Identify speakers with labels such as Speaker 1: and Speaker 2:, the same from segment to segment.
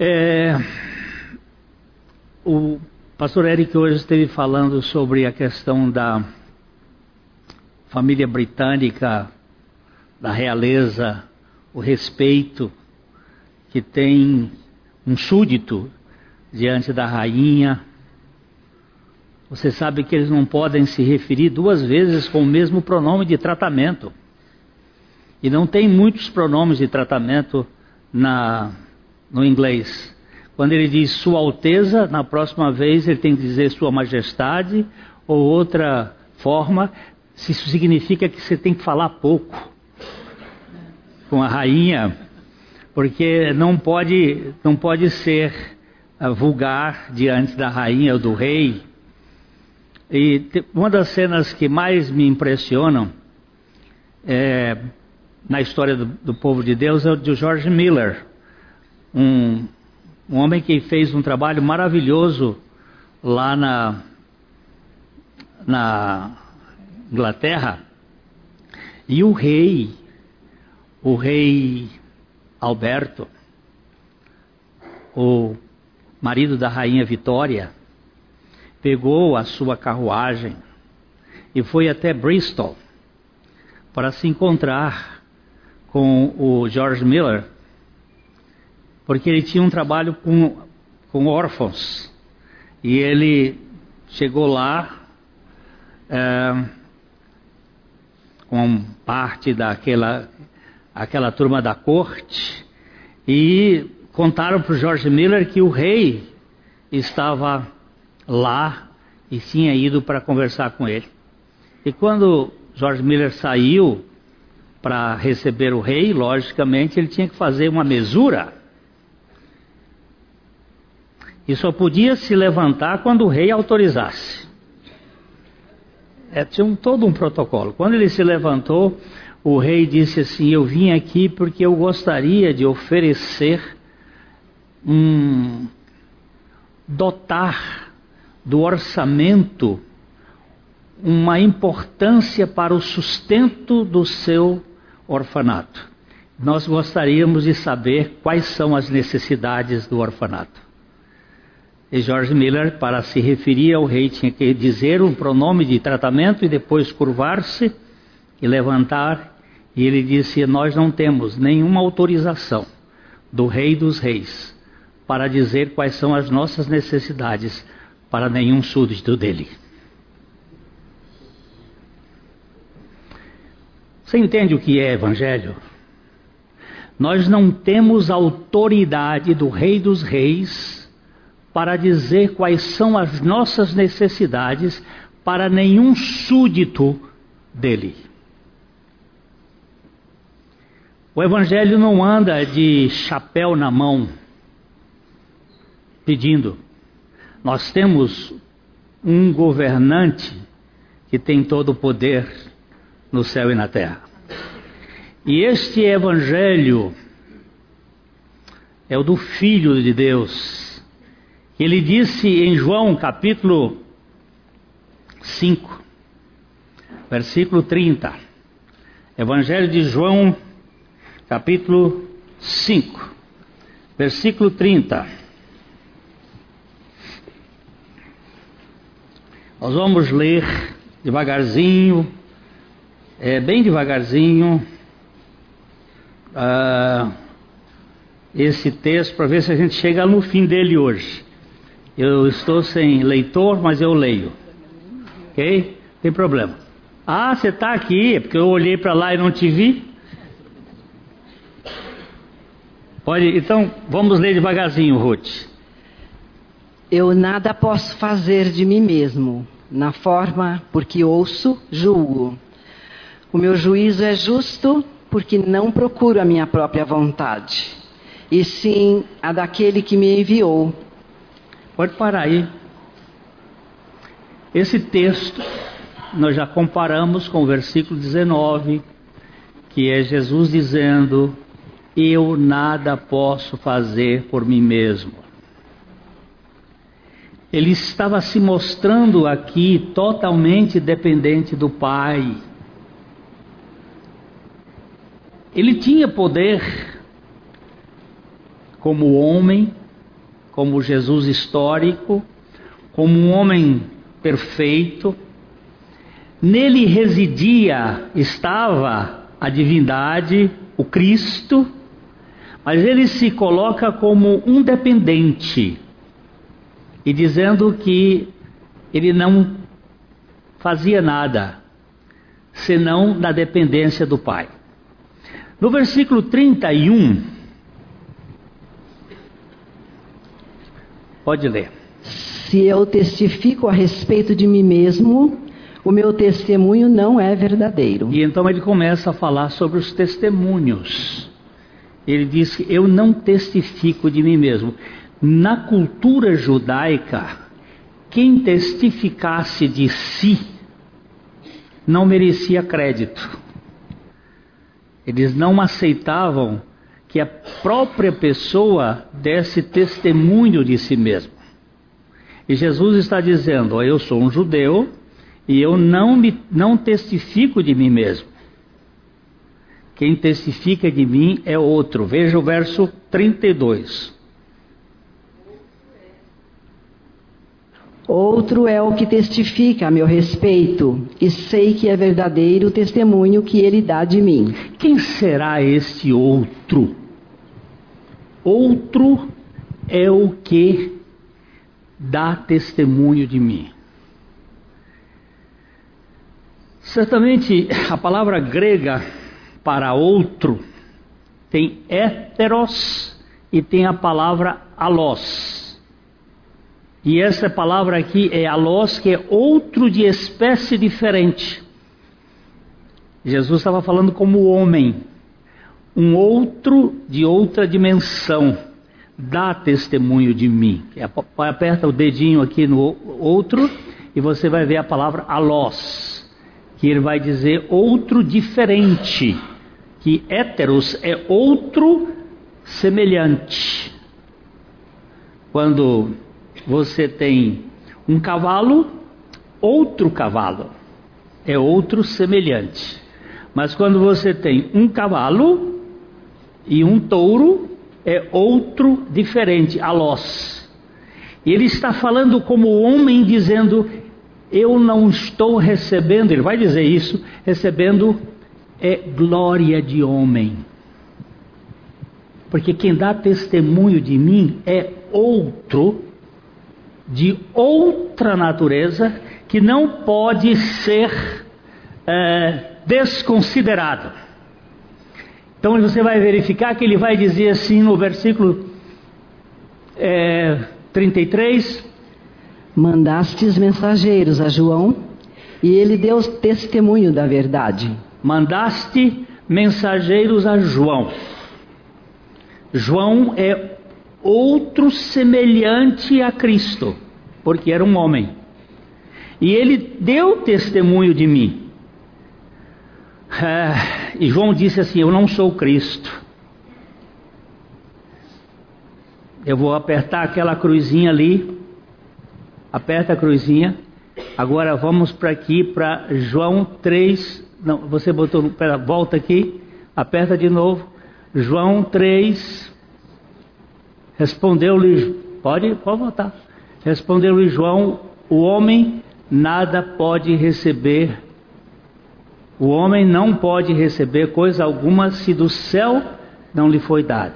Speaker 1: É, o pastor Eric hoje esteve falando sobre a questão da família britânica, da realeza, o respeito que tem um súdito diante da rainha. Você sabe que eles não podem se referir duas vezes com o mesmo pronome de tratamento. E não tem muitos pronomes de tratamento na, no inglês. Quando ele diz Sua Alteza, na próxima vez ele tem que dizer Sua Majestade ou outra forma. Se isso significa que você tem que falar pouco com a rainha, porque não pode, não pode ser uh, vulgar diante da rainha ou do rei. E uma das cenas que mais me impressionam é, na história do, do, povo de Deus é o de George Miller, um, um homem que fez um trabalho maravilhoso lá na, na Inglaterra. E o rei, o rei Alberto, o marido da rainha Vitória, pegou a sua carruagem e foi até Bristol para se encontrar com o George Miller, porque ele tinha um trabalho com, com órfãos. E ele chegou lá é, com parte daquela aquela turma da corte e contaram para o George Miller que o rei estava lá e tinha ido para conversar com ele. E quando George Miller saiu para receber o rei, logicamente ele tinha que fazer uma mesura. E só podia se levantar quando o rei autorizasse. É, tinha um, todo um protocolo. Quando ele se levantou, o rei disse assim: Eu vim aqui porque eu gostaria de oferecer um. dotar do orçamento uma importância para o sustento do seu orfanato. Nós gostaríamos de saber quais são as necessidades do orfanato. E George Miller, para se referir ao rei, tinha que dizer um pronome de tratamento e depois curvar-se e levantar. E ele disse: Nós não temos nenhuma autorização do Rei dos Reis para dizer quais são as nossas necessidades para nenhum súdito dele. Você entende o que é evangelho? Nós não temos autoridade do Rei dos Reis para dizer quais são as nossas necessidades para nenhum súdito dele. O Evangelho não anda de chapéu na mão pedindo. Nós temos um governante que tem todo o poder no céu e na terra. E este evangelho é o do Filho de Deus. Ele disse em João capítulo 5, versículo 30. Evangelho de João, capítulo 5, versículo 30. Nós vamos ler devagarzinho é, bem devagarzinho uh, esse texto para ver se a gente chega no fim dele hoje. Eu estou sem leitor, mas eu leio. Ok? Tem problema. Ah, você está aqui, é porque eu olhei para lá e não te vi. Pode, então vamos ler devagarzinho, Ruth.
Speaker 2: Eu nada posso fazer de mim mesmo, na forma porque ouço, julgo. O meu juízo é justo porque não procuro a minha própria vontade, e sim a daquele que me enviou.
Speaker 1: Pode parar aí. Esse texto nós já comparamos com o versículo 19, que é Jesus dizendo: Eu nada posso fazer por mim mesmo. Ele estava se mostrando aqui totalmente dependente do Pai ele tinha poder como homem como Jesus histórico, como um homem perfeito. Nele residia, estava a divindade, o Cristo, mas ele se coloca como um dependente e dizendo que ele não fazia nada senão da dependência do Pai. No versículo 31, pode ler.
Speaker 2: Se eu testifico a respeito de mim mesmo, o meu testemunho não é verdadeiro.
Speaker 1: E então ele começa a falar sobre os testemunhos. Ele diz que eu não testifico de mim mesmo. Na cultura judaica, quem testificasse de si não merecia crédito. Eles não aceitavam que a própria pessoa desse testemunho de si mesmo. E Jesus está dizendo: Eu sou um judeu e eu não, me, não testifico de mim mesmo. Quem testifica de mim é outro. Veja o verso 32.
Speaker 2: Outro é o que testifica a meu respeito, e sei que é verdadeiro o testemunho que ele dá de mim.
Speaker 1: Quem será este outro? Outro é o que dá testemunho de mim. Certamente a palavra grega para outro tem héteros e tem a palavra alós. E essa palavra aqui é alós, que é outro de espécie diferente. Jesus estava falando como homem, um outro de outra dimensão, dá testemunho de mim. Aperta o dedinho aqui no outro e você vai ver a palavra alós que ele vai dizer outro diferente, que héteros é outro semelhante. Quando você tem um cavalo, outro cavalo é outro semelhante. Mas quando você tem um cavalo e um touro, é outro diferente, alós. E ele está falando como homem, dizendo: eu não estou recebendo, ele vai dizer isso, recebendo é glória de homem. Porque quem dá testemunho de mim é outro, de outra natureza, que não pode ser é, desconsiderado. Então você vai verificar que ele vai dizer assim no versículo é, 33,
Speaker 2: Mandastes mensageiros a João e ele deu testemunho da verdade.
Speaker 1: Mandaste mensageiros a João. João é outro semelhante a Cristo, porque era um homem. E ele deu testemunho de mim. É, e João disse assim: Eu não sou Cristo. Eu vou apertar aquela cruzinha ali aperta a cruzinha. Agora vamos para aqui para João 3. Não, você botou, pera, volta aqui, aperta de novo. João 3. Respondeu-lhe, pode, pode voltar. Respondeu-lhe João: O homem nada pode receber. O homem não pode receber coisa alguma se do céu não lhe foi dado.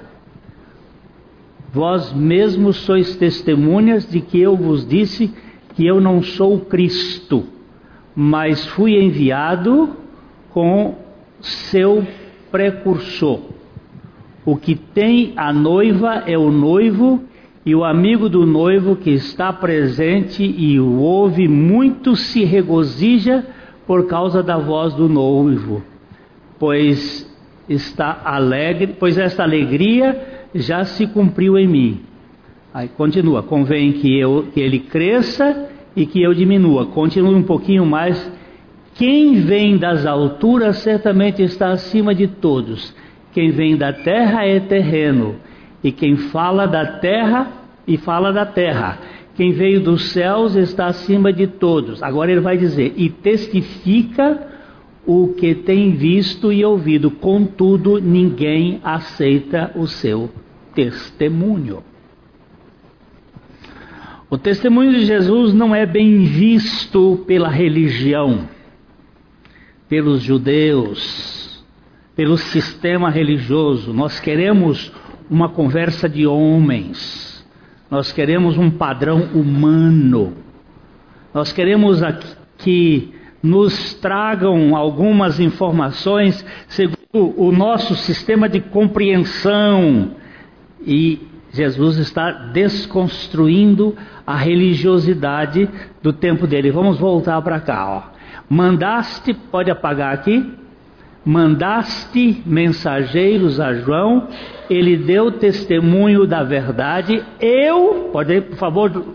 Speaker 1: Vós mesmos sois testemunhas de que eu vos disse que eu não sou Cristo, mas fui enviado com seu precursor. O que tem a noiva é o noivo, e o amigo do noivo que está presente e o ouve muito se regozija por causa da voz do noivo, pois está alegre, pois esta alegria já se cumpriu em mim. Aí continua, convém que, eu, que ele cresça e que eu diminua. Continue um pouquinho mais. Quem vem das alturas certamente está acima de todos. Quem vem da terra é terreno. E quem fala da terra e fala da terra. Quem veio dos céus está acima de todos. Agora ele vai dizer: e testifica o que tem visto e ouvido, contudo ninguém aceita o seu testemunho. O testemunho de Jesus não é bem visto pela religião, pelos judeus, pelo sistema religioso. Nós queremos uma conversa de homens, nós queremos um padrão humano, nós queremos que nos tragam algumas informações segundo o nosso sistema de compreensão e Jesus está desconstruindo a religiosidade do tempo dele. Vamos voltar para cá, ó. Mandaste, pode apagar aqui. Mandaste mensageiros a João, ele deu testemunho da verdade. Eu, pode, por favor.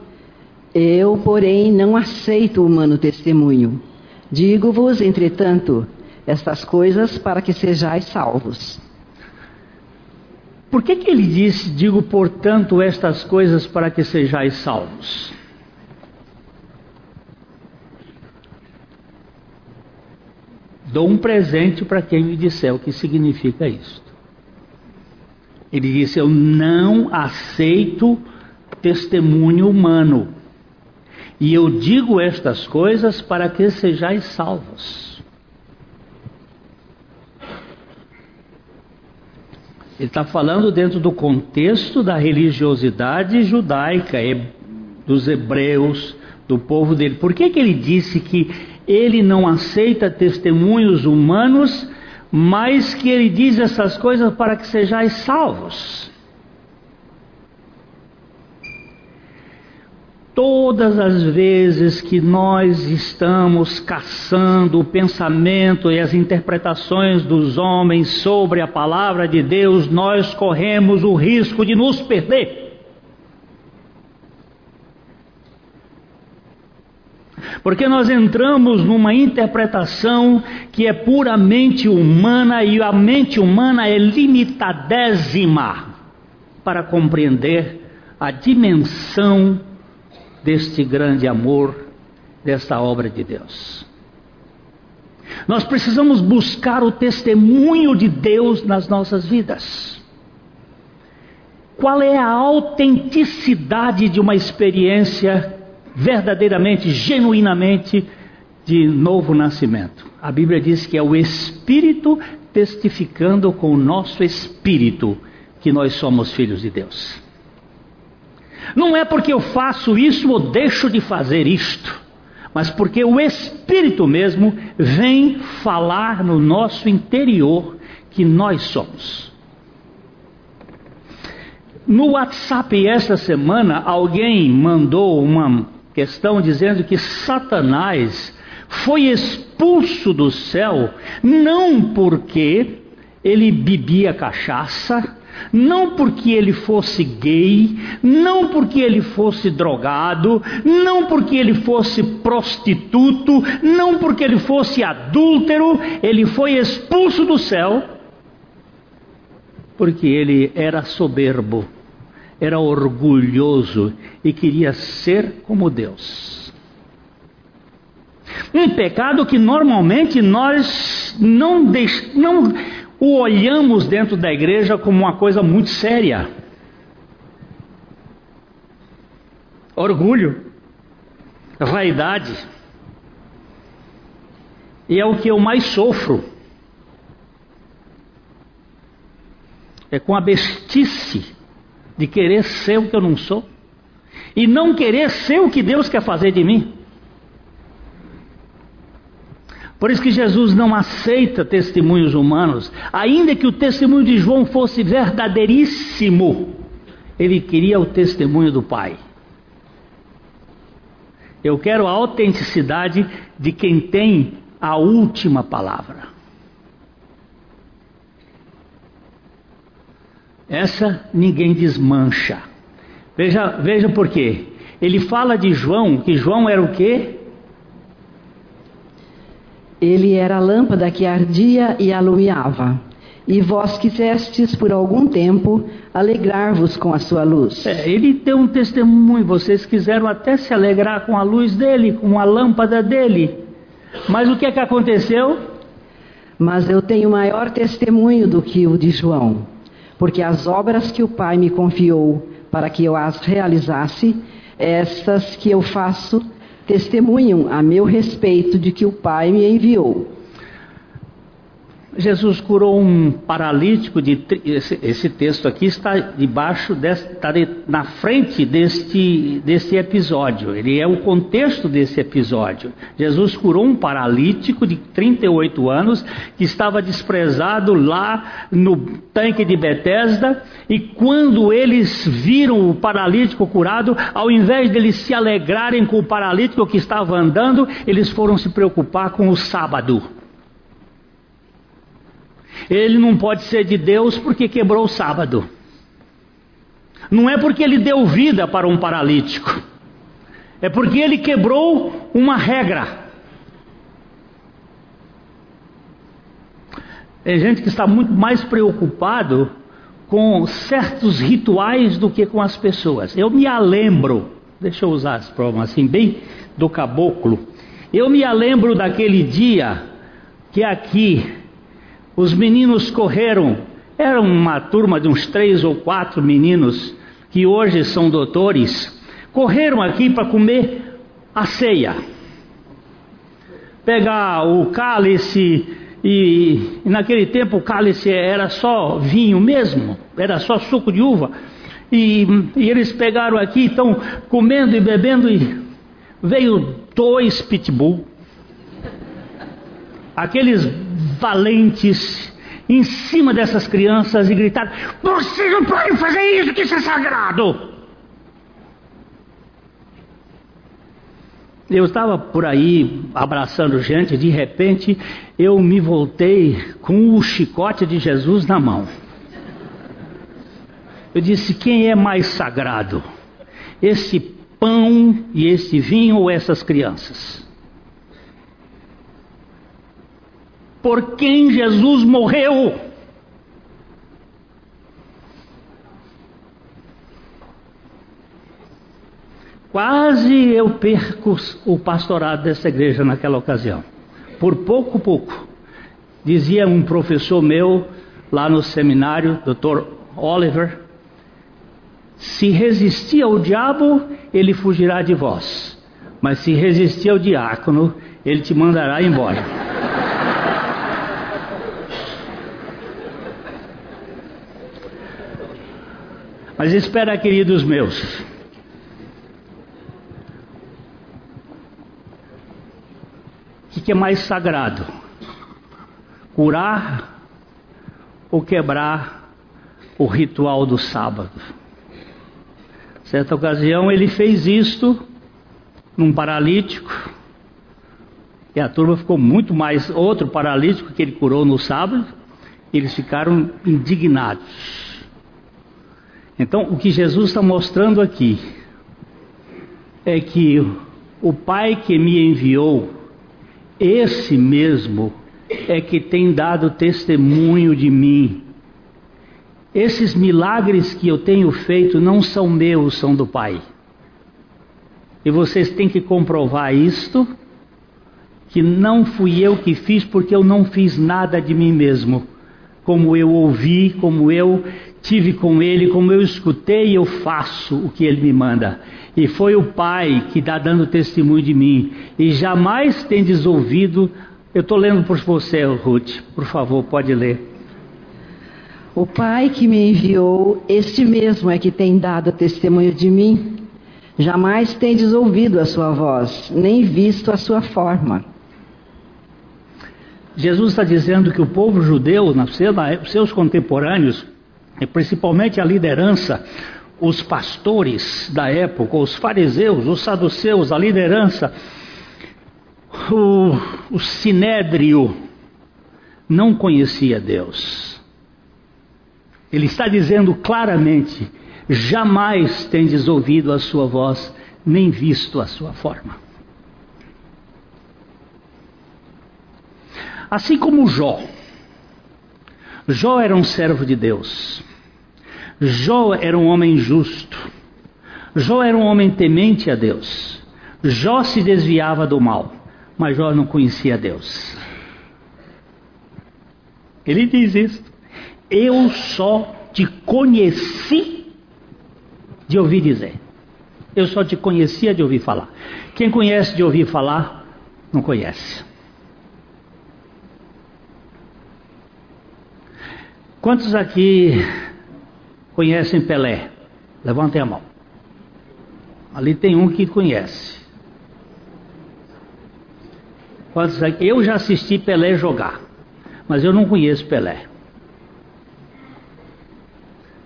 Speaker 2: Eu, porém, não aceito o humano testemunho. Digo-vos, entretanto, estas coisas para que sejais salvos.
Speaker 1: Por que, que ele disse, digo, portanto, estas coisas para que sejais salvos? Dou um presente para quem me disser o que significa isto. Ele disse: Eu não aceito testemunho humano. E eu digo estas coisas para que sejais salvos. Ele está falando dentro do contexto da religiosidade judaica, dos hebreus, do povo dele. Por que, que ele disse que ele não aceita testemunhos humanos, mas que ele diz essas coisas para que sejais salvos? Todas as vezes que nós estamos caçando o pensamento e as interpretações dos homens sobre a palavra de Deus, nós corremos o risco de nos perder. Porque nós entramos numa interpretação que é puramente humana e a mente humana é limitadésima para compreender a dimensão deste grande amor, desta obra de Deus. Nós precisamos buscar o testemunho de Deus nas nossas vidas. Qual é a autenticidade de uma experiência verdadeiramente, genuinamente de novo nascimento? A Bíblia diz que é o Espírito testificando com o nosso espírito que nós somos filhos de Deus. Não é porque eu faço isso ou deixo de fazer isto, mas porque o Espírito mesmo vem falar no nosso interior que nós somos. No WhatsApp esta semana, alguém mandou uma questão dizendo que Satanás foi expulso do céu não porque ele bebia cachaça, não porque ele fosse gay, não porque ele fosse drogado, não porque ele fosse prostituto, não porque ele fosse adúltero, ele foi expulso do céu, porque ele era soberbo, era orgulhoso e queria ser como Deus. Um pecado que normalmente nós não, deix, não o olhamos dentro da igreja como uma coisa muito séria. Orgulho, vaidade. E é o que eu mais sofro. É com a bestice de querer ser o que eu não sou e não querer ser o que Deus quer fazer de mim. Por isso que Jesus não aceita testemunhos humanos, ainda que o testemunho de João fosse verdadeiríssimo, ele queria o testemunho do Pai. Eu quero a autenticidade de quem tem a última palavra. Essa ninguém desmancha. Veja, veja por quê. Ele fala de João, que João era o quê?
Speaker 2: Ele era a lâmpada que ardia e alumiava. E vós quisestes por algum tempo alegrar-vos com a sua luz.
Speaker 1: É, ele deu um testemunho, vocês quiseram até se alegrar com a luz dele, com a lâmpada dele. Mas o que é que aconteceu?
Speaker 2: Mas eu tenho maior testemunho do que o de João, porque as obras que o Pai me confiou para que eu as realizasse, Estas que eu faço testemunham a meu respeito de que o Pai me enviou.
Speaker 1: Jesus curou um paralítico de esse, esse texto aqui está debaixo está na frente deste deste episódio. Ele é o contexto desse episódio. Jesus curou um paralítico de 38 anos que estava desprezado lá no tanque de Betesda e quando eles viram o paralítico curado, ao invés de eles se alegrarem com o paralítico que estava andando, eles foram se preocupar com o sábado. Ele não pode ser de Deus porque quebrou o sábado. Não é porque ele deu vida para um paralítico. É porque ele quebrou uma regra. Tem gente que está muito mais preocupado com certos rituais do que com as pessoas. Eu me lembro, deixa eu usar as provas assim, bem do caboclo. Eu me lembro daquele dia que aqui os meninos correram, era uma turma de uns três ou quatro meninos que hoje são doutores, correram aqui para comer a ceia. Pegar o cálice e, e, naquele tempo o cálice era só vinho mesmo, era só suco de uva. E, e eles pegaram aqui, estão comendo e bebendo e veio dois pitbull. Aqueles valentes em cima dessas crianças e gritar: Vocês não podem fazer isso, que isso é sagrado! Eu estava por aí abraçando gente, de repente eu me voltei com o chicote de Jesus na mão. Eu disse: Quem é mais sagrado? Esse pão e esse vinho ou essas crianças? Por quem Jesus morreu. Quase eu perco o pastorado dessa igreja naquela ocasião. Por pouco, pouco. Dizia um professor meu lá no seminário, Dr. Oliver: se resistir ao diabo, ele fugirá de vós. Mas se resistir ao diácono, ele te mandará embora. Mas espera, queridos meus. O que é mais sagrado? Curar ou quebrar o ritual do sábado? Certa ocasião ele fez isto num paralítico. E a turma ficou muito mais. Outro paralítico que ele curou no sábado. Eles ficaram indignados. Então, o que Jesus está mostrando aqui é que o Pai que me enviou, esse mesmo, é que tem dado testemunho de mim. Esses milagres que eu tenho feito não são meus, são do Pai. E vocês têm que comprovar isto, que não fui eu que fiz, porque eu não fiz nada de mim mesmo. Como eu ouvi, como eu tive com ele, como eu escutei, eu faço o que ele me manda. E foi o Pai que está dando testemunho de mim. E jamais tem ouvido. Eu estou lendo por você, Ruth. Por favor, pode ler.
Speaker 2: O Pai que me enviou, este mesmo é que tem dado testemunho de mim. Jamais tendes ouvido a sua voz, nem visto a sua forma.
Speaker 1: Jesus está dizendo que o povo judeu, seus contemporâneos, principalmente a liderança, os pastores da época, os fariseus, os saduceus, a liderança, o, o sinédrio, não conhecia Deus. Ele está dizendo claramente: jamais tendes ouvido a sua voz, nem visto a sua forma. Assim como Jó. Jó era um servo de Deus. Jó era um homem justo. Jó era um homem temente a Deus. Jó se desviava do mal, mas Jó não conhecia Deus. Ele diz isso. Eu só te conheci de ouvir dizer. Eu só te conhecia de ouvir falar. Quem conhece de ouvir falar, não conhece. Quantos aqui conhecem Pelé? Levantem a mão. Ali tem um que conhece. Quantos aqui? Eu já assisti Pelé jogar, mas eu não conheço Pelé.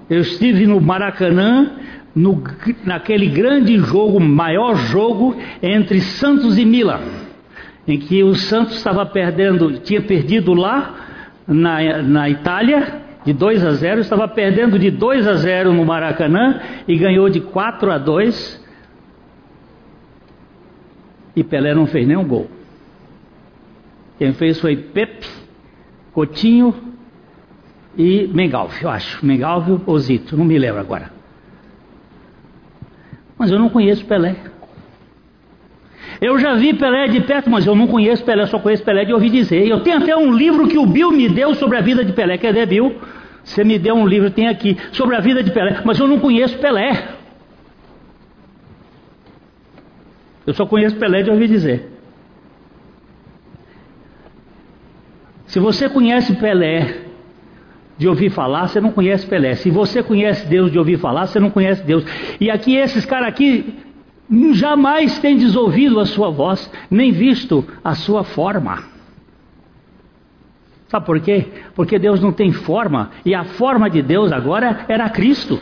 Speaker 1: Eu estive no Maracanã, no, naquele grande jogo, maior jogo entre Santos e Milan, em que o Santos estava perdendo, tinha perdido lá na, na Itália de 2 a 0, estava perdendo de 2 a 0 no Maracanã e ganhou de 4 a 2. E Pelé não fez nenhum gol. Quem fez foi Pepe, Coutinho e Mengalvio, eu acho. Mengalvio ou Zito, não me lembro agora. Mas eu não conheço Pelé. Eu já vi Pelé de perto, mas eu não conheço Pelé, só conheço Pelé de ouvir dizer. Eu tenho até um livro que o Bill me deu sobre a vida de Pelé. Quer dizer, Bill? Você me deu um livro, tem aqui, sobre a vida de Pelé, mas eu não conheço Pelé. Eu só conheço Pelé de ouvir dizer. Se você conhece Pelé de ouvir falar, você não conhece Pelé. Se você conhece Deus de ouvir falar, você não conhece Deus. E aqui esses caras aqui jamais têm desouvido a sua voz, nem visto a sua forma. Sabe por quê? Porque Deus não tem forma, e a forma de Deus agora era Cristo.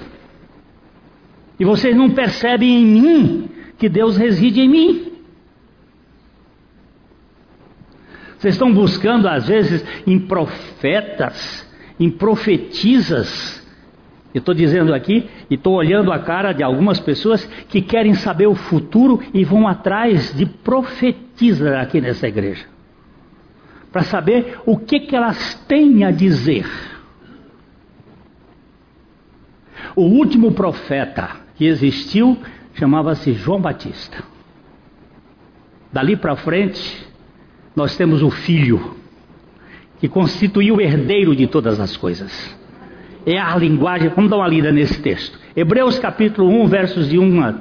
Speaker 1: E vocês não percebem em mim que Deus reside em mim. Vocês estão buscando, às vezes, em profetas, em profetizas, eu estou dizendo aqui e estou olhando a cara de algumas pessoas que querem saber o futuro e vão atrás de profetizas aqui nessa igreja. Para saber o que, que elas têm a dizer. O último profeta que existiu chamava-se João Batista. Dali para frente, nós temos o filho, que constituiu o herdeiro de todas as coisas é a linguagem. Vamos dar uma lida nesse texto. Hebreus capítulo 1, versos de 1 a,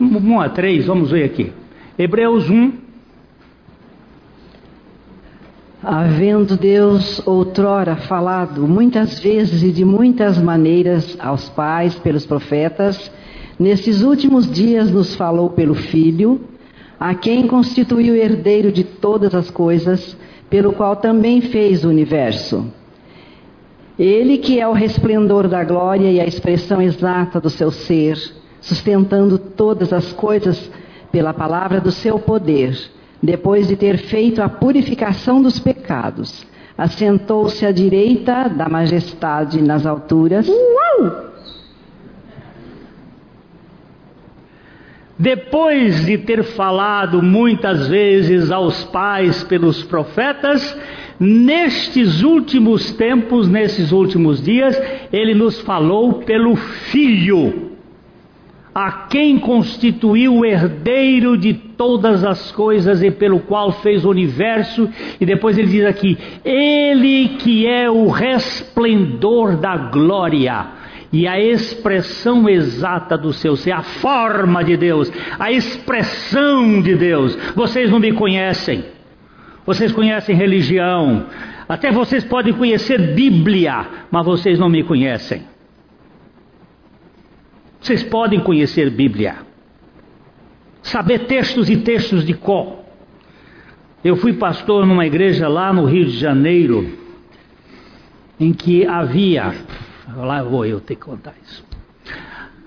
Speaker 1: 1 a 3, vamos ver aqui. Hebreus 1.
Speaker 2: Havendo Deus outrora falado muitas vezes e de muitas maneiras aos pais pelos profetas, nesses últimos dias nos falou pelo Filho, a quem constituiu herdeiro de todas as coisas, pelo qual também fez o universo ele que é o resplendor da glória e a expressão exata do seu ser, sustentando todas as coisas pela palavra do seu poder, depois de ter feito a purificação dos pecados, assentou-se à direita da majestade nas alturas. Uau!
Speaker 1: Depois de ter falado muitas vezes aos pais pelos profetas, Nestes últimos tempos, nesses últimos dias, ele nos falou pelo Filho, a quem constituiu o herdeiro de todas as coisas e pelo qual fez o universo, e depois ele diz aqui: Ele que é o resplendor da glória e a expressão exata do seu ser, a forma de Deus, a expressão de Deus. Vocês não me conhecem vocês conhecem religião, até vocês podem conhecer Bíblia, mas vocês não me conhecem. Vocês podem conhecer Bíblia, saber textos e textos de cor. Eu fui pastor numa igreja lá no Rio de Janeiro, em que havia, lá vou eu ter que contar isso.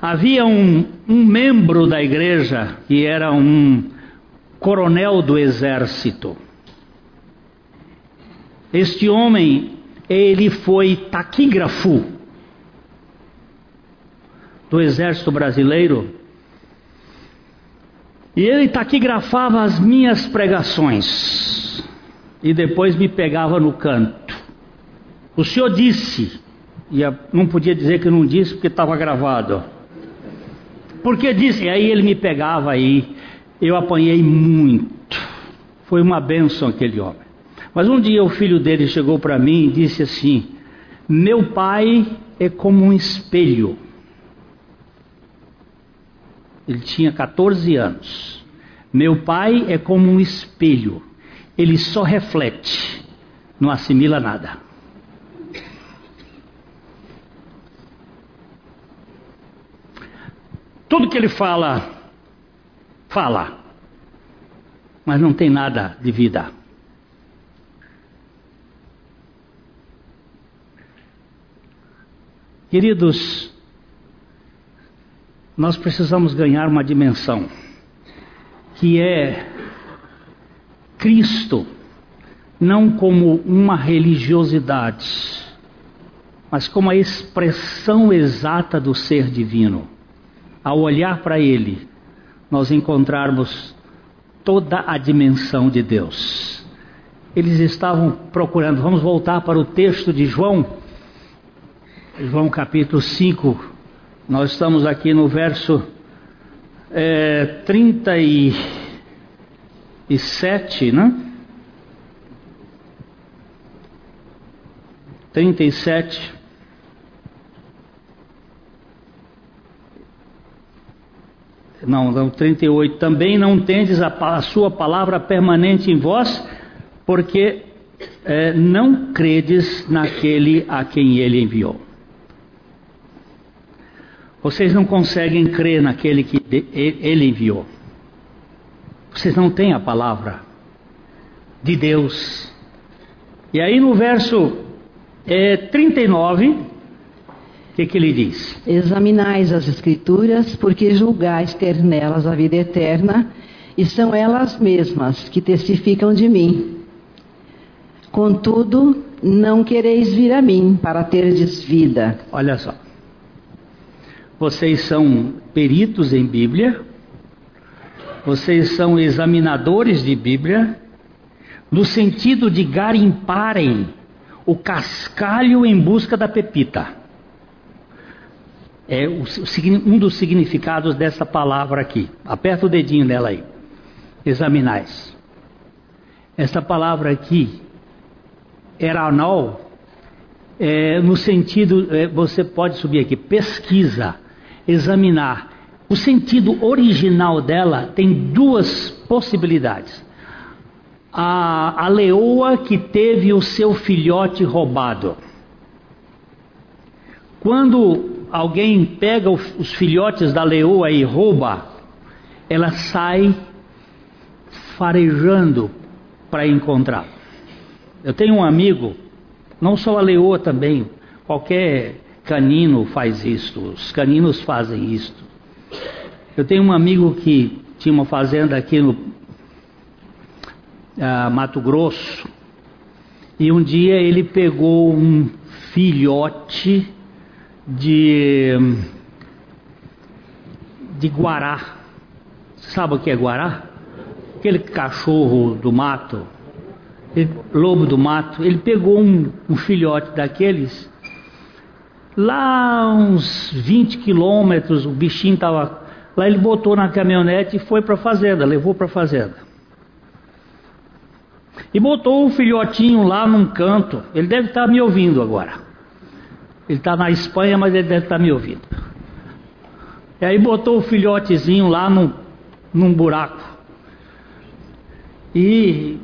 Speaker 1: Havia um, um membro da igreja que era um coronel do exército. Este homem, ele foi taquígrafo do exército brasileiro. E ele taquigrafava as minhas pregações. E depois me pegava no canto. O senhor disse, e não podia dizer que não disse porque estava gravado. Porque disse, e aí ele me pegava aí. Eu apanhei muito. Foi uma benção aquele homem. Mas um dia o filho dele chegou para mim e disse assim: Meu pai é como um espelho. Ele tinha 14 anos. Meu pai é como um espelho, ele só reflete, não assimila nada. Tudo que ele fala, fala, mas não tem nada de vida. Queridos, nós precisamos ganhar uma dimensão que é Cristo, não como uma religiosidade, mas como a expressão exata do ser divino. Ao olhar para Ele, nós encontrarmos toda a dimensão de Deus. Eles estavam procurando, vamos voltar para o texto de João, João capítulo 5, nós estamos aqui no verso é, 37, né? 37. Não, não, 38. Também não tendes a, a sua palavra permanente em vós, porque é, não credes naquele a quem ele enviou. Vocês não conseguem crer naquele que ele enviou. Vocês não têm a palavra de Deus. E aí no verso é, 39, o que, que ele diz?
Speaker 2: Examinais as Escrituras, porque julgais ter nelas a vida eterna, e são elas mesmas que testificam de mim. Contudo, não quereis vir a mim para terdes vida.
Speaker 1: Olha só. Vocês são peritos em Bíblia, vocês são examinadores de Bíblia, no sentido de garimparem o cascalho em busca da pepita. É um dos significados dessa palavra aqui. Aperta o dedinho nela aí. Examinais. Essa palavra aqui, eranol, é, no sentido, é, você pode subir aqui, pesquisa examinar. O sentido original dela tem duas possibilidades. A, a leoa que teve o seu filhote roubado. Quando alguém pega os filhotes da leoa e rouba, ela sai farejando para encontrar. Eu tenho um amigo, não só a leoa também, qualquer canino faz isto, os caninos fazem isto. Eu tenho um amigo que tinha uma fazenda aqui no uh, Mato Grosso e um dia ele pegou um filhote de de guará. Sabe o que é guará? Aquele cachorro do mato, ele, lobo do mato. Ele pegou um, um filhote daqueles Lá uns 20 quilômetros, o bichinho estava. Lá ele botou na caminhonete e foi para a fazenda, levou para a fazenda. E botou o filhotinho lá num canto. Ele deve estar tá me ouvindo agora. Ele está na Espanha, mas ele deve estar tá me ouvindo. E aí botou o filhotezinho lá num, num buraco. E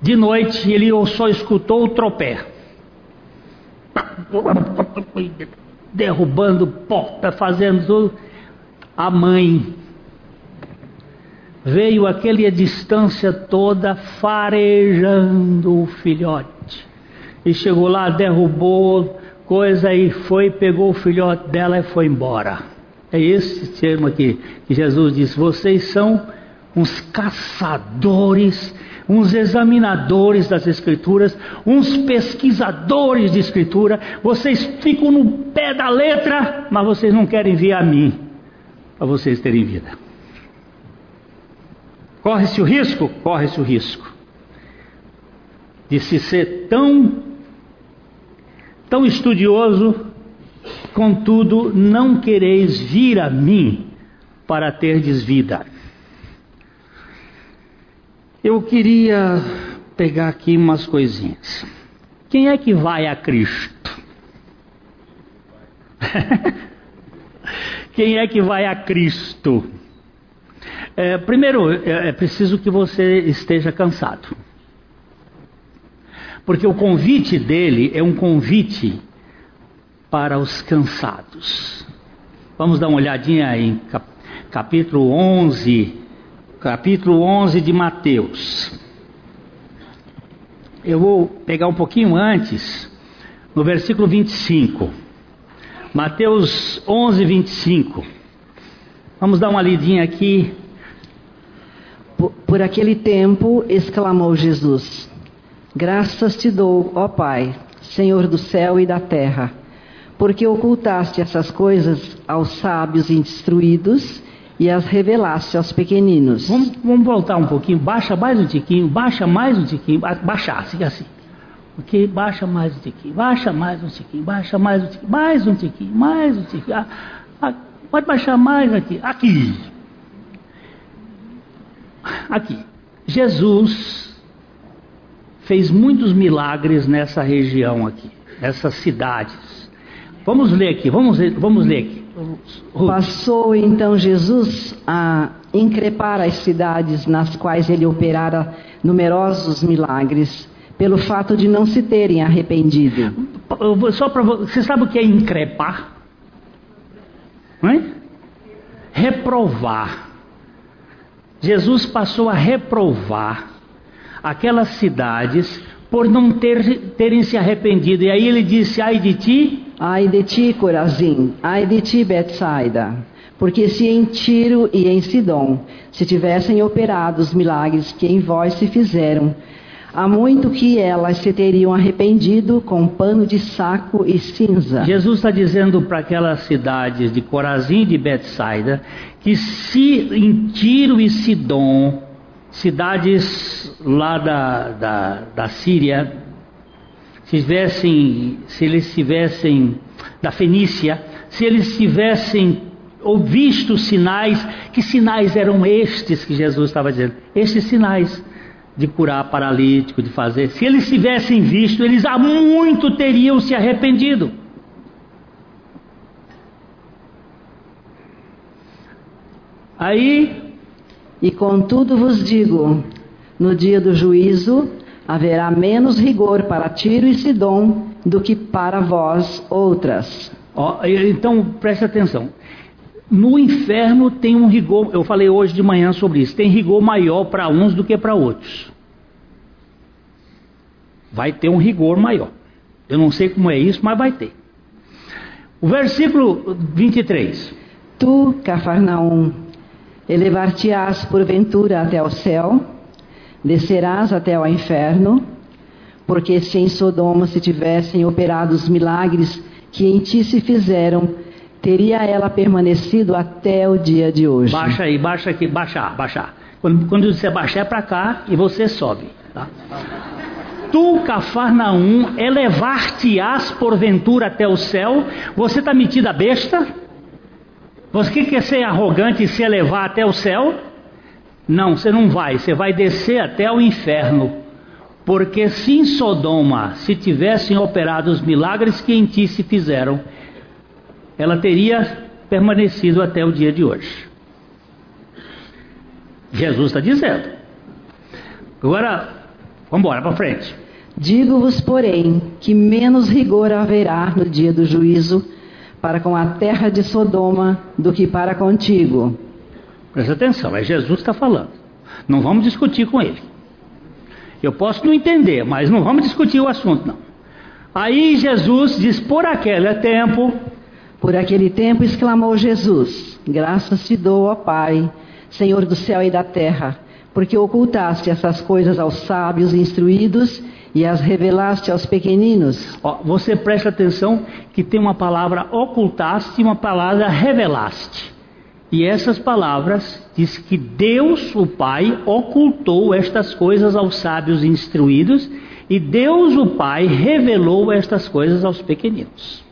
Speaker 1: de noite ele só escutou o tropé derrubando porta, fazendo tudo. A mãe veio aquele distância toda farejando o filhote. E chegou lá, derrubou coisa e foi, pegou o filhote dela e foi embora. É esse termo aqui que Jesus diz: vocês são uns caçadores uns examinadores das Escrituras, uns pesquisadores de Escritura. Vocês ficam no pé da letra, mas vocês não querem vir a mim para vocês terem vida. Corre-se o risco? Corre-se o risco de se ser tão, tão estudioso, contudo não quereis vir a mim para terdes vida. Eu queria pegar aqui umas coisinhas. Quem é que vai a Cristo? Quem é que vai a Cristo? É, primeiro, é, é preciso que você esteja cansado. Porque o convite dele é um convite para os cansados. Vamos dar uma olhadinha em capítulo 11, capítulo 11 de Mateus. Eu vou pegar um pouquinho antes, no versículo 25. Mateus 11, 25. Vamos dar uma lidinha aqui.
Speaker 2: Por, por aquele tempo, exclamou Jesus: Graças te dou, ó Pai, Senhor do céu e da terra porque ocultaste essas coisas aos sábios instruídos e as revelaste aos pequeninos.
Speaker 1: Vamos, vamos voltar um pouquinho, baixa mais um tiquinho, baixa mais um tiquinho, baixar, assim, assim. Ok? Baixa mais um tiquinho, baixa mais um tiquinho, baixa mais um tiquinho, mais um tiquinho, mais um tiquinho. Ah, ah, pode baixar mais aqui, aqui. Aqui. Jesus fez muitos milagres nessa região aqui, nessas cidades. Vamos ler aqui, vamos, vamos ler aqui.
Speaker 2: Passou então Jesus a increpar as cidades nas quais ele operara numerosos milagres, pelo fato de não se terem arrependido.
Speaker 1: Só para você sabe o que é increpar? Não é? Reprovar. Jesus passou a reprovar aquelas cidades por não ter, terem se arrependido. E aí ele disse: Ai de ti,
Speaker 2: Ai de ti, Corazim, ai de ti, Betsaida, porque se em Tiro e em Sidom se tivessem operado os milagres que em vós se fizeram, há muito que elas se teriam arrependido com pano de saco e cinza.
Speaker 1: Jesus está dizendo para aquelas cidades de Corazim e de Betsaida que se em Tiro e Sidom, cidades lá da, da, da Síria, tivessem, se eles tivessem da Fenícia, se eles tivessem ou visto sinais, que sinais eram estes que Jesus estava dizendo? Estes sinais de curar paralítico, de fazer. Se eles tivessem visto, eles há muito teriam se arrependido. Aí,
Speaker 2: e contudo vos digo, no dia do juízo, haverá menos rigor para Tiro e Sidom do que para vós outras.
Speaker 1: Oh, então preste atenção. No inferno tem um rigor, eu falei hoje de manhã sobre isso, tem rigor maior para uns do que para outros. Vai ter um rigor maior. Eu não sei como é isso, mas vai ter. O versículo 23.
Speaker 2: Tu, Cafarnaum, elevar-te-ás porventura até o céu? Descerás até ao inferno, porque se em Sodoma se tivessem operado os milagres que em ti se fizeram, teria ela permanecido até o dia de hoje.
Speaker 1: Baixa aí, baixa aqui, baixar, baixar. Quando, quando você baixar é para cá e você sobe. Tá? Tu, Cafarnaum, elevar-te-ás porventura até o céu? Você está metida besta? Você quer ser arrogante e se elevar até o céu? Não, você não vai, você vai descer até o inferno. Porque se em Sodoma se tivessem operado os milagres que em ti se fizeram, ela teria permanecido até o dia de hoje. Jesus está dizendo. Agora, vamos embora para frente.
Speaker 2: Digo-vos, porém, que menos rigor haverá no dia do juízo para com a terra de Sodoma do que para contigo.
Speaker 1: Presta atenção, é Jesus que está falando. Não vamos discutir com ele. Eu posso não entender, mas não vamos discutir o assunto, não. Aí Jesus diz: Por aquele tempo.
Speaker 2: Por aquele tempo exclamou Jesus: Graças te dou, ó Pai, Senhor do céu e da terra, porque ocultaste essas coisas aos sábios instruídos e as revelaste aos pequeninos.
Speaker 1: Ó, você presta atenção que tem uma palavra ocultaste e uma palavra revelaste. E essas palavras diz que Deus, o Pai, ocultou estas coisas aos sábios instruídos e Deus, o Pai, revelou estas coisas aos pequeninos.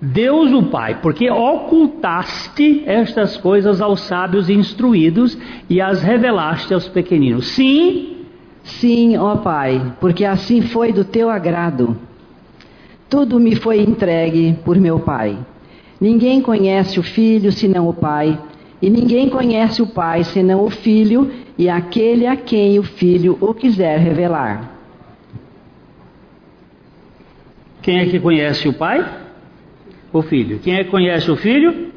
Speaker 1: Deus, o Pai, porque ocultaste estas coisas aos sábios instruídos e as revelaste aos pequeninos. Sim,
Speaker 2: sim, ó Pai, porque assim foi do teu agrado. Tudo me foi entregue por meu Pai. Ninguém conhece o Filho senão o Pai, e ninguém conhece o Pai senão o Filho e aquele a quem o Filho o quiser revelar.
Speaker 1: Quem é que conhece o Pai? O Filho. Quem é que conhece o Filho?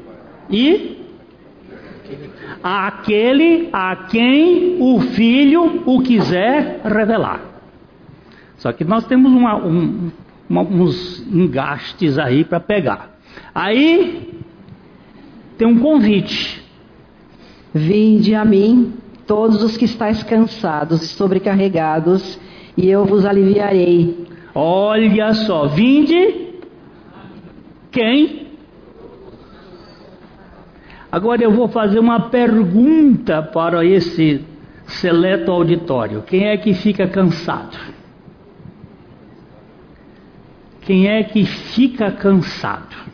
Speaker 1: E aquele a quem o Filho o quiser revelar. Só que nós temos uma, um, uma, uns engastes aí para pegar. Aí tem um convite.
Speaker 2: Vinde a mim, todos os que estáis cansados e sobrecarregados, e eu vos aliviarei.
Speaker 1: Olha só, vinde quem? Agora eu vou fazer uma pergunta para esse seleto auditório: quem é que fica cansado? Quem é que fica cansado?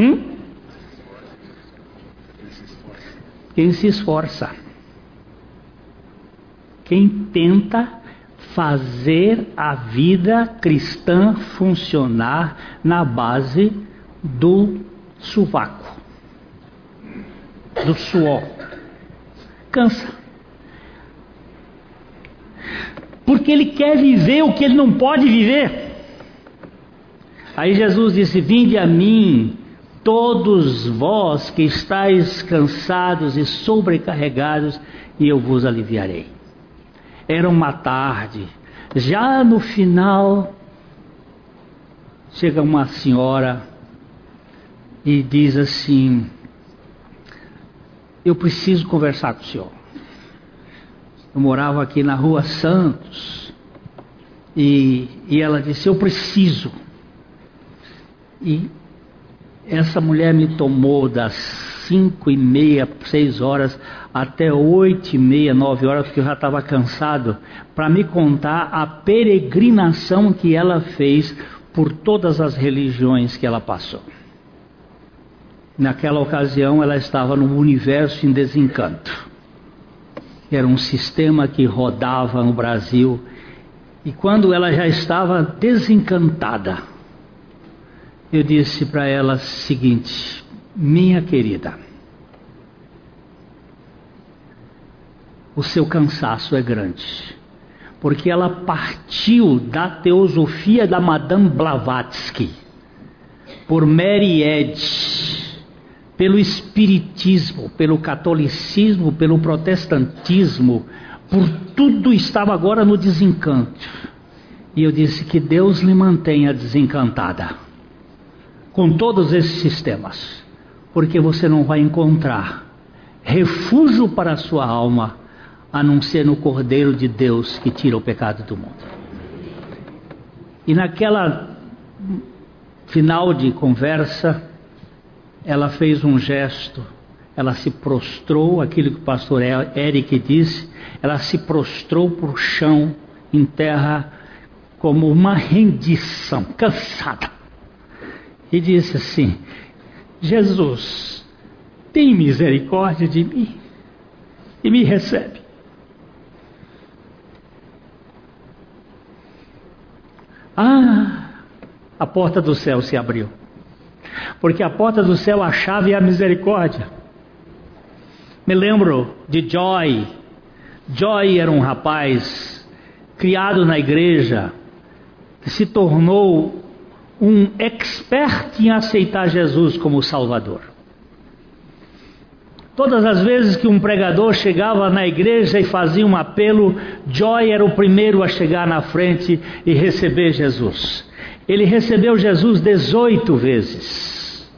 Speaker 1: Hum? Quem se esforça. Quem tenta fazer a vida cristã funcionar na base do sovaco, do suor. Cansa. Porque ele quer viver o que ele não pode viver. Aí Jesus disse: Vinde a mim, todos vós que estáis cansados e sobrecarregados, e eu vos aliviarei. Era uma tarde, já no final, chega uma senhora e diz assim: Eu preciso conversar com o senhor. Eu morava aqui na rua Santos e, e ela disse: Eu preciso. E essa mulher me tomou das cinco e meia, seis horas até oito e meia, nove horas, porque eu já estava cansado, para me contar a peregrinação que ela fez por todas as religiões que ela passou. Naquela ocasião, ela estava num universo em desencanto. Era um sistema que rodava no Brasil. E quando ela já estava desencantada, eu disse para ela o seguinte: minha querida, o seu cansaço é grande, porque ela partiu da teosofia da Madame Blavatsky, por Mary Edge, pelo espiritismo, pelo catolicismo, pelo protestantismo, por tudo estava agora no desencanto. E eu disse que Deus lhe mantenha desencantada com todos esses sistemas, porque você não vai encontrar refúgio para a sua alma a não ser no Cordeiro de Deus que tira o pecado do mundo. E naquela final de conversa, ela fez um gesto, ela se prostrou, aquilo que o pastor Eric disse, ela se prostrou para o chão, em terra, como uma rendição, cansada. E disse assim: Jesus, tem misericórdia de mim e me recebe. Ah, a porta do céu se abriu. Porque a porta do céu, a chave é a misericórdia. Me lembro de Joy. Joy era um rapaz criado na igreja se tornou um expert em aceitar Jesus como Salvador. Todas as vezes que um pregador chegava na igreja e fazia um apelo, Joy era o primeiro a chegar na frente e receber Jesus. Ele recebeu Jesus 18 vezes.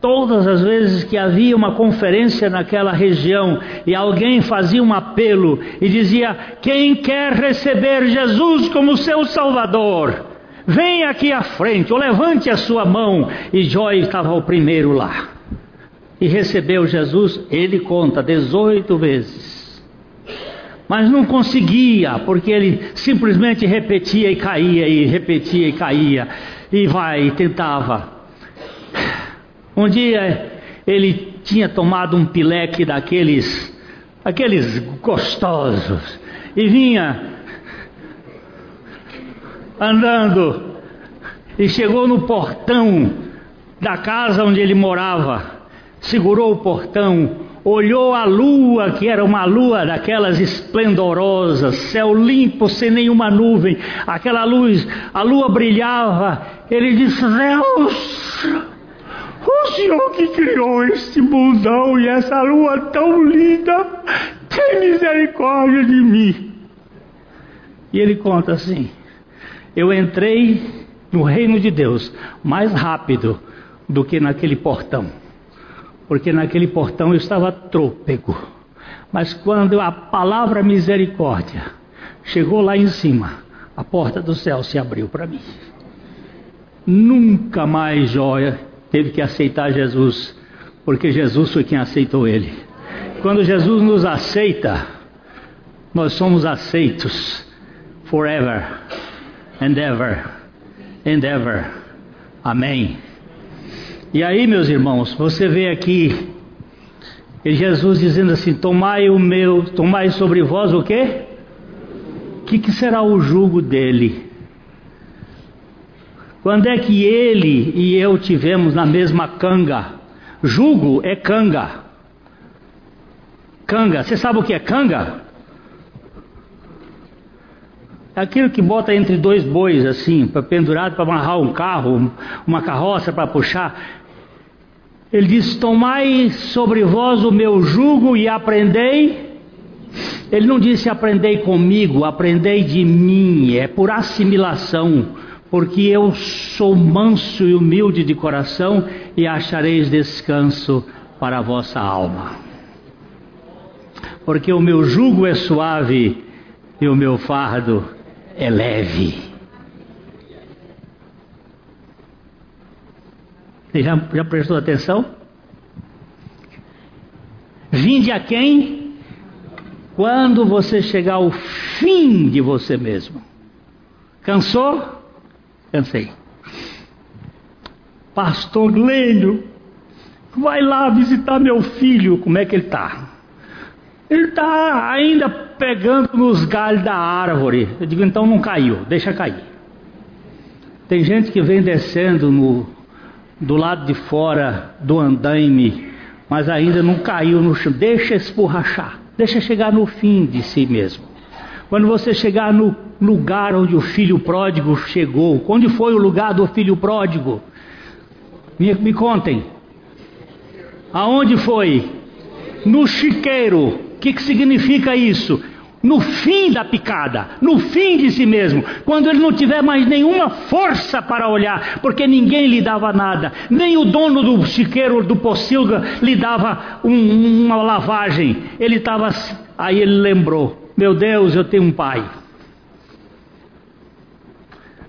Speaker 1: Todas as vezes que havia uma conferência naquela região e alguém fazia um apelo e dizia: Quem quer receber Jesus como seu Salvador, venha aqui à frente ou levante a sua mão. E Joy estava o primeiro lá e recebeu Jesus, ele conta 18 vezes. Mas não conseguia, porque ele simplesmente repetia e caía, e repetia e caía, e vai, e tentava. Um dia ele tinha tomado um pileque daqueles, aqueles gostosos, e vinha andando e chegou no portão da casa onde ele morava, segurou o portão, olhou a lua, que era uma lua daquelas esplendorosas, céu limpo, sem nenhuma nuvem, aquela luz, a lua brilhava. Ele disse: Deus, o Senhor que criou este mundão e essa lua tão linda, tem misericórdia de mim. E ele conta assim: Eu entrei no reino de Deus mais rápido do que naquele portão, porque naquele portão eu estava trôpego. Mas quando a palavra misericórdia chegou lá em cima, a porta do céu se abriu para mim. Nunca mais Joia teve que aceitar Jesus, porque Jesus foi quem aceitou ele. Quando Jesus nos aceita, nós somos aceitos forever and ever. Amém. E aí, meus irmãos, você vê aqui Jesus dizendo assim: Tomai o meu, tomai sobre vós o quê? O que, que será o jugo dele? Quando é que ele e eu tivemos na mesma canga? Jugo é canga. Canga, você sabe o que é canga? É aquilo que bota entre dois bois assim, para pendurado para amarrar um carro, uma carroça para puxar. Ele diz: Tomai sobre vós o meu jugo e aprendei. Ele não disse aprendei comigo, aprendei de mim, é por assimilação, porque eu sou manso e humilde de coração e achareis descanso para a vossa alma. Porque o meu jugo é suave e o meu fardo é leve. Você já, já prestou atenção? Vinde a quem? Quando você chegar ao fim de você mesmo. Cansou? Cansei. Pastor Glênio, vai lá visitar meu filho. Como é que ele está? Ele está ainda pegando nos galhos da árvore. Eu digo, então não caiu, deixa cair. Tem gente que vem descendo no, do lado de fora do andaime, mas ainda não caiu no chão. Deixa esborrachar, deixa chegar no fim de si mesmo. Quando você chegar no lugar onde o filho pródigo chegou, onde foi o lugar do filho pródigo? Me, me contem. Aonde foi? No chiqueiro. O que, que significa isso? No fim da picada, no fim de si mesmo, quando ele não tiver mais nenhuma força para olhar, porque ninguém lhe dava nada, nem o dono do chiqueiro do pocilga lhe dava um, uma lavagem. Ele estava. Aí ele lembrou: Meu Deus, eu tenho um pai.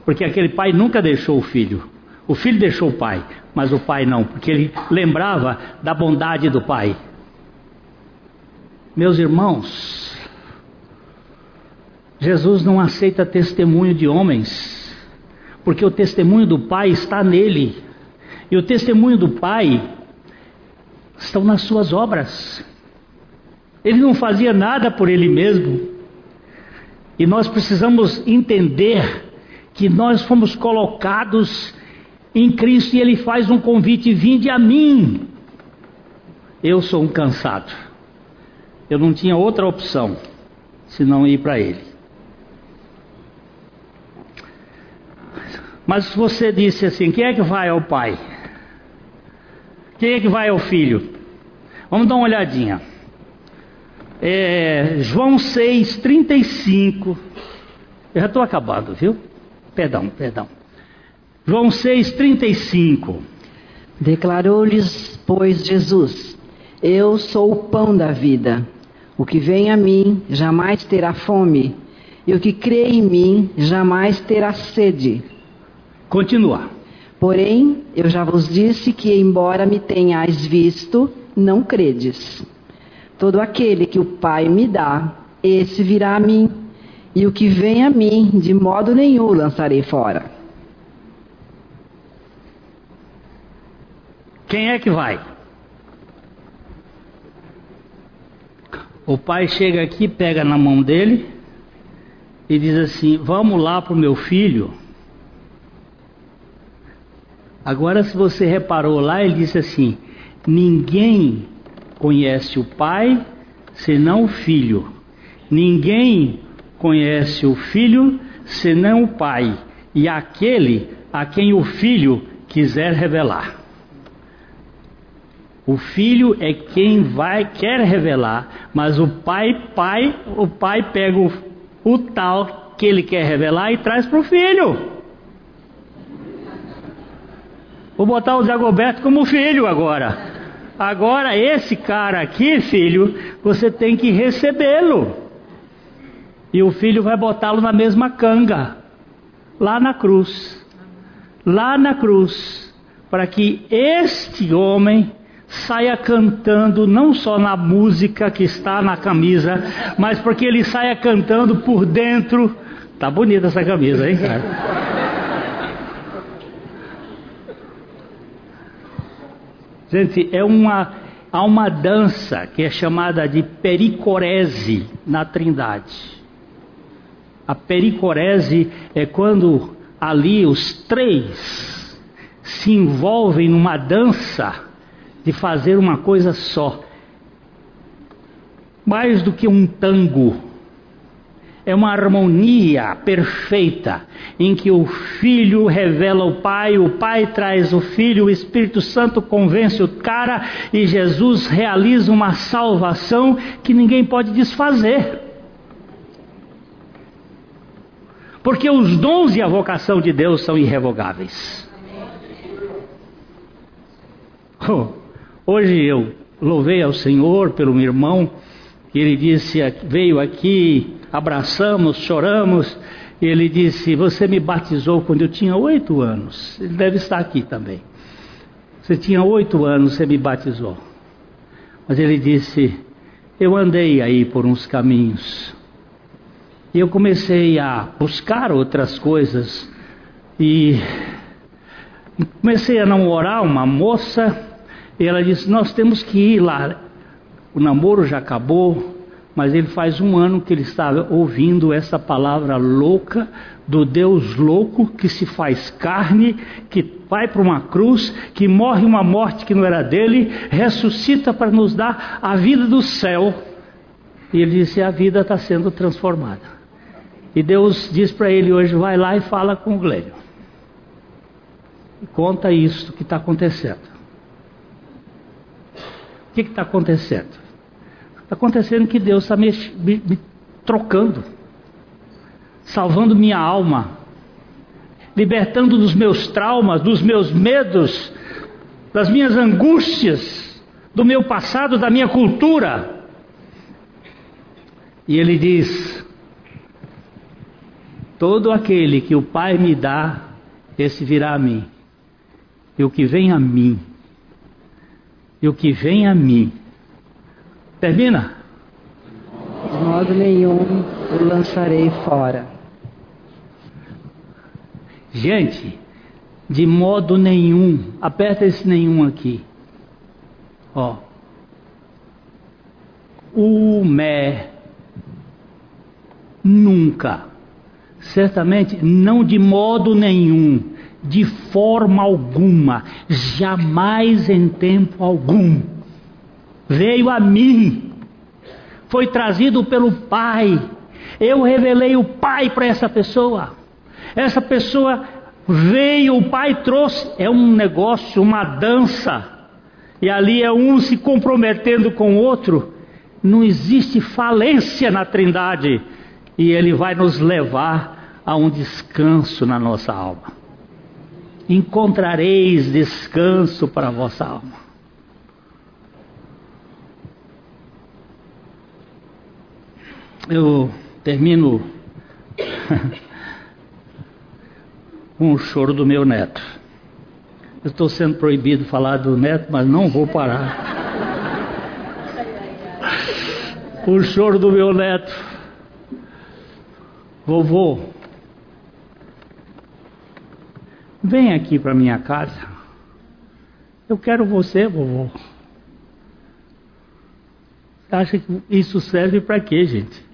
Speaker 1: Porque aquele pai nunca deixou o filho. O filho deixou o pai, mas o pai não, porque ele lembrava da bondade do pai. Meus irmãos, Jesus não aceita testemunho de homens, porque o testemunho do Pai está nele, e o testemunho do Pai estão nas suas obras. Ele não fazia nada por ele mesmo, e nós precisamos entender que nós fomos colocados em Cristo e Ele faz um convite: vinde a mim. Eu sou um cansado. Eu não tinha outra opção senão ir para Ele. Mas você disse assim: quem é que vai ao pai? Quem é que vai ao filho? Vamos dar uma olhadinha. É, João 6, 35. Eu já estou acabando, viu? Perdão, perdão. João 6, 35.
Speaker 2: Declarou-lhes, pois, Jesus: Eu sou o pão da vida. O que vem a mim jamais terá fome, e o que crê em mim jamais terá sede.
Speaker 1: Continua.
Speaker 2: Porém, eu já vos disse que, embora me tenhais visto, não credes. Todo aquele que o Pai me dá, esse virá a mim, e o que vem a mim, de modo nenhum lançarei fora.
Speaker 1: Quem é que vai? O pai chega aqui, pega na mão dele, e diz assim: Vamos lá para o meu filho. Agora, se você reparou lá, ele disse assim: Ninguém conhece o pai senão o filho. Ninguém conhece o filho senão o pai, e aquele a quem o filho quiser revelar. O filho é quem vai quer revelar, mas o pai, pai, o pai pega o, o tal que ele quer revelar e traz para o filho. Vou botar o Zagoberto como filho agora. Agora esse cara aqui, filho, você tem que recebê-lo. E o filho vai botá-lo na mesma canga, lá na cruz. Lá na cruz, para que este homem saia cantando não só na música que está na camisa, mas porque ele saia cantando por dentro. Tá bonita essa camisa, hein, cara? Gente, é uma há uma dança que é chamada de pericorese na Trindade. A pericorese é quando ali os três se envolvem numa dança de fazer uma coisa só. Mais do que um tango, é uma harmonia perfeita em que o Filho revela o Pai, o Pai traz o Filho, o Espírito Santo convence o cara e Jesus realiza uma salvação que ninguém pode desfazer. Porque os dons e a vocação de Deus são irrevogáveis. Oh. Hoje eu louvei ao Senhor pelo meu irmão, que ele disse, veio aqui, abraçamos, choramos, ele disse, você me batizou quando eu tinha oito anos. Ele deve estar aqui também. Você tinha oito anos, você me batizou. Mas ele disse, eu andei aí por uns caminhos. E eu comecei a buscar outras coisas. E comecei a namorar uma moça e ela disse: Nós temos que ir lá. O namoro já acabou, mas ele faz um ano que ele está ouvindo essa palavra louca do Deus louco que se faz carne, que vai para uma cruz, que morre uma morte que não era dele, ressuscita para nos dar a vida do céu. E ele disse: A vida está sendo transformada. E Deus diz para ele hoje: Vai lá e fala com o Glênio. E conta isso que está acontecendo. O que está acontecendo? Acontecendo que Deus está me, me, me trocando, salvando minha alma, libertando dos meus traumas, dos meus medos, das minhas angústias, do meu passado, da minha cultura. E ele diz: Todo aquele que o Pai me dá, esse virá a mim, e o que vem a mim, e o que vem a mim. Termina?
Speaker 2: De modo nenhum o lançarei fora.
Speaker 1: Gente, de modo nenhum, aperta esse nenhum aqui. Ó. O mé nunca, certamente não de modo nenhum de forma alguma, jamais em tempo algum. Veio a mim, foi trazido pelo Pai. Eu revelei o Pai para essa pessoa. Essa pessoa veio, o Pai trouxe. É um negócio, uma dança. E ali é um se comprometendo com o outro. Não existe falência na Trindade. E Ele vai nos levar a um descanso na nossa alma encontrareis descanso para a vossa alma. Eu termino com o choro do meu neto. Eu estou sendo proibido de falar do neto, mas não vou parar. o choro do meu neto. Vovô, Vem aqui para minha casa. Eu quero você, vovô. Você acha que isso serve para quê, gente?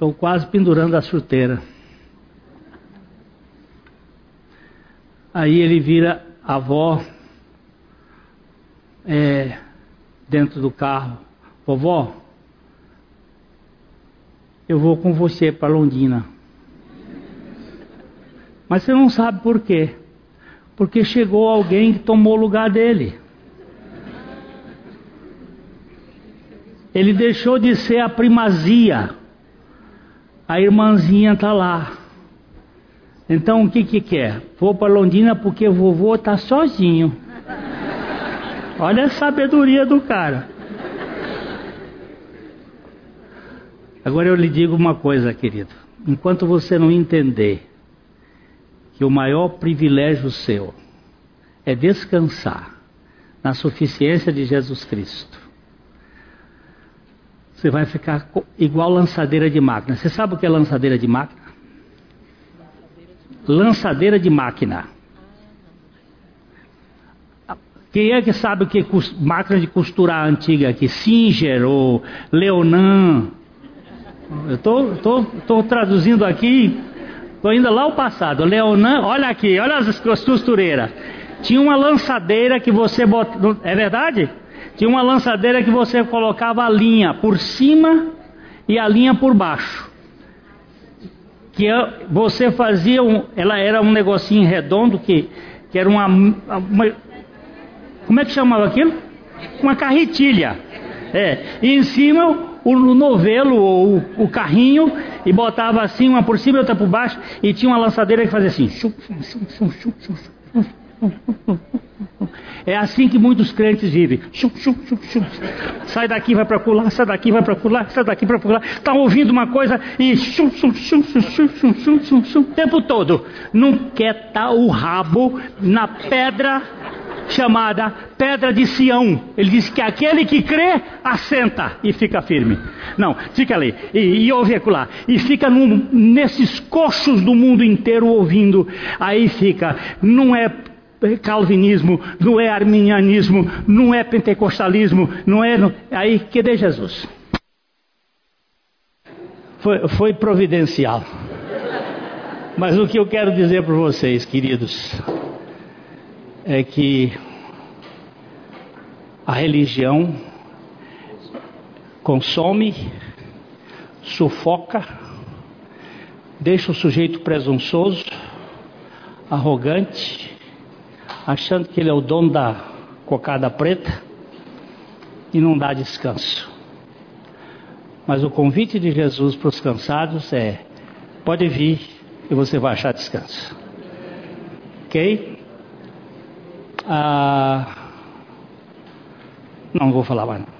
Speaker 1: Estou quase pendurando a chuteira. Aí ele vira a avó é, dentro do carro. Vovó, eu vou com você para Londrina. Mas você não sabe por quê. Porque chegou alguém que tomou o lugar dele. Ele deixou de ser a primazia. A irmãzinha está lá. Então o que que quer? Vou para Londrina porque vovô está sozinho. Olha a sabedoria do cara. Agora eu lhe digo uma coisa, querido. Enquanto você não entender que o maior privilégio seu é descansar na suficiência de Jesus Cristo, você vai ficar igual lançadeira de máquina. Você sabe o que é lançadeira de máquina? Lançadeira de máquina. Quem é que sabe o que máquina de costurar antiga aqui? Singer ou Leonan? Eu estou traduzindo aqui, estou indo lá ao passado. Leonan, olha aqui, olha as costureiras. Tinha uma lançadeira que você bota. É verdade? Tinha uma lançadeira que você colocava a linha por cima e a linha por baixo. Que você fazia um, ela era um negocinho redondo que, que era uma, uma como é que chamava aquilo? Uma carretilha. É, e em cima o novelo ou o, carrinho e botava assim uma por cima e outra por baixo e tinha uma lançadeira que fazia assim. É assim que muitos crentes vivem. Sai daqui, vai para pular, sai daqui, vai para pular, sai daqui para pular. Está ouvindo uma coisa e o tempo todo. Não quer estar o rabo na pedra chamada Pedra de Sião. Ele diz que aquele que crê, assenta e fica firme. Não, fica ali e, e ouve acolá. E fica num, nesses coxos do mundo inteiro ouvindo. Aí fica, não é calvinismo, não é arminianismo, não é pentecostalismo, não é. Aí, cadê Jesus? Foi, foi providencial. Mas o que eu quero dizer para vocês, queridos, é que a religião consome, sufoca, deixa o sujeito presunçoso, arrogante, achando que ele é o dono da cocada preta e não dá descanso. Mas o convite de Jesus para os cansados é: pode vir e você vai achar descanso. Ok? Ah, não vou falar mais.